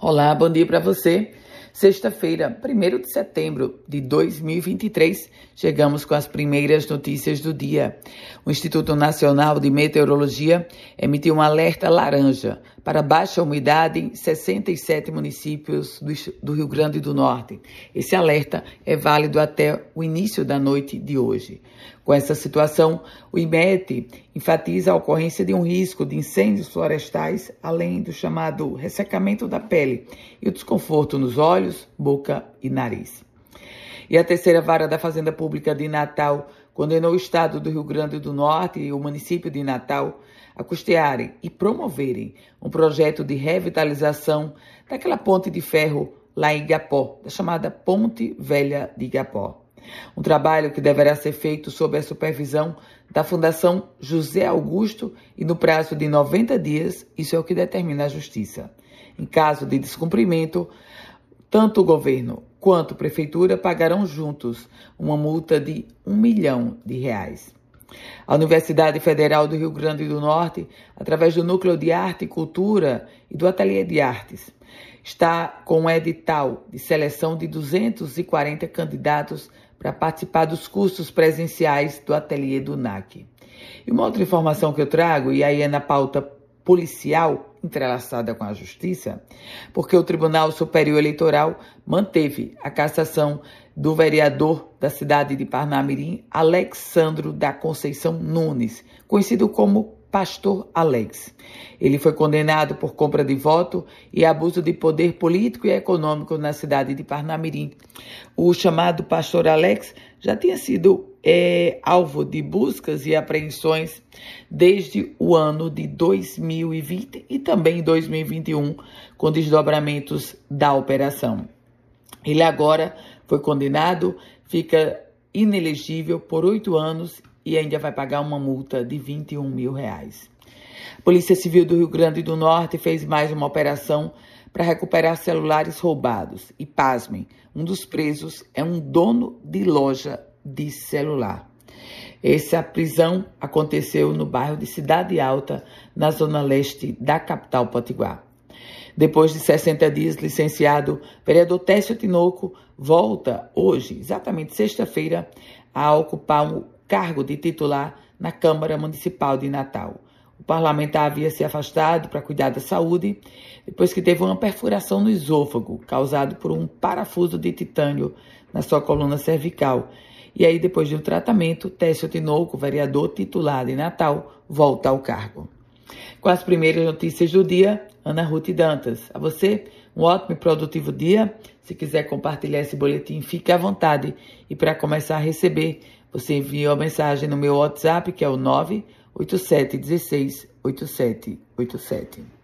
Olá, bom dia para você. Sexta-feira, 1 de setembro de 2023, chegamos com as primeiras notícias do dia. O Instituto Nacional de Meteorologia emitiu um alerta laranja para baixa umidade em 67 municípios do Rio Grande do Norte. Esse alerta é válido até o início da noite de hoje. Com essa situação, o IMET enfatiza a ocorrência de um risco de incêndios florestais, além do chamado ressecamento da pele e o desconforto nos olhos, boca e nariz. E a terceira vara da Fazenda Pública de Natal condenou o Estado do Rio Grande do Norte e o município de Natal a custearem e promoverem um projeto de revitalização daquela ponte de ferro lá em Igapó, da chamada Ponte Velha de Igapó. Um trabalho que deverá ser feito sob a supervisão da Fundação José Augusto e no prazo de 90 dias, isso é o que determina a Justiça. Em caso de descumprimento, tanto o governo quanto prefeitura pagarão juntos uma multa de um milhão de reais. A Universidade Federal do Rio Grande do Norte, através do Núcleo de Arte e Cultura e do Ateliê de Artes, está com um edital de seleção de 240 candidatos para participar dos cursos presenciais do Ateliê do NAC. E uma outra informação que eu trago, e aí é na pauta policial entrelaçada com a justiça, porque o Tribunal Superior Eleitoral manteve a cassação do vereador da cidade de Parnamirim, Alexandro da Conceição Nunes, conhecido como Pastor Alex. Ele foi condenado por compra de voto e abuso de poder político e econômico na cidade de Parnamirim. O chamado Pastor Alex já tinha sido é, alvo de buscas e apreensões desde o ano de 2020 e também 2021, com desdobramentos da operação. Ele agora foi condenado, fica inelegível por oito anos e ainda vai pagar uma multa de 21 mil reais. A Polícia Civil do Rio Grande do Norte fez mais uma operação para recuperar celulares roubados. E pasmem, um dos presos é um dono de loja de celular. Essa prisão aconteceu no bairro de Cidade Alta, na zona leste da capital potiguar. Depois de 60 dias licenciado, vereador Técio Tinoco volta hoje, exatamente sexta-feira, a ocupar o cargo de titular na Câmara Municipal de Natal. O parlamentar havia se afastado para cuidar da saúde depois que teve uma perfuração no esôfago, causado por um parafuso de titânio na sua coluna cervical. E aí, depois de um tratamento, Técio Tinoco, vereador titular de Natal, volta ao cargo. Com as primeiras notícias do dia, Ana Ruth Dantas. A você, um ótimo e produtivo dia. Se quiser compartilhar esse boletim, fique à vontade. E para começar a receber, você envia uma mensagem no meu WhatsApp, que é o 987168787.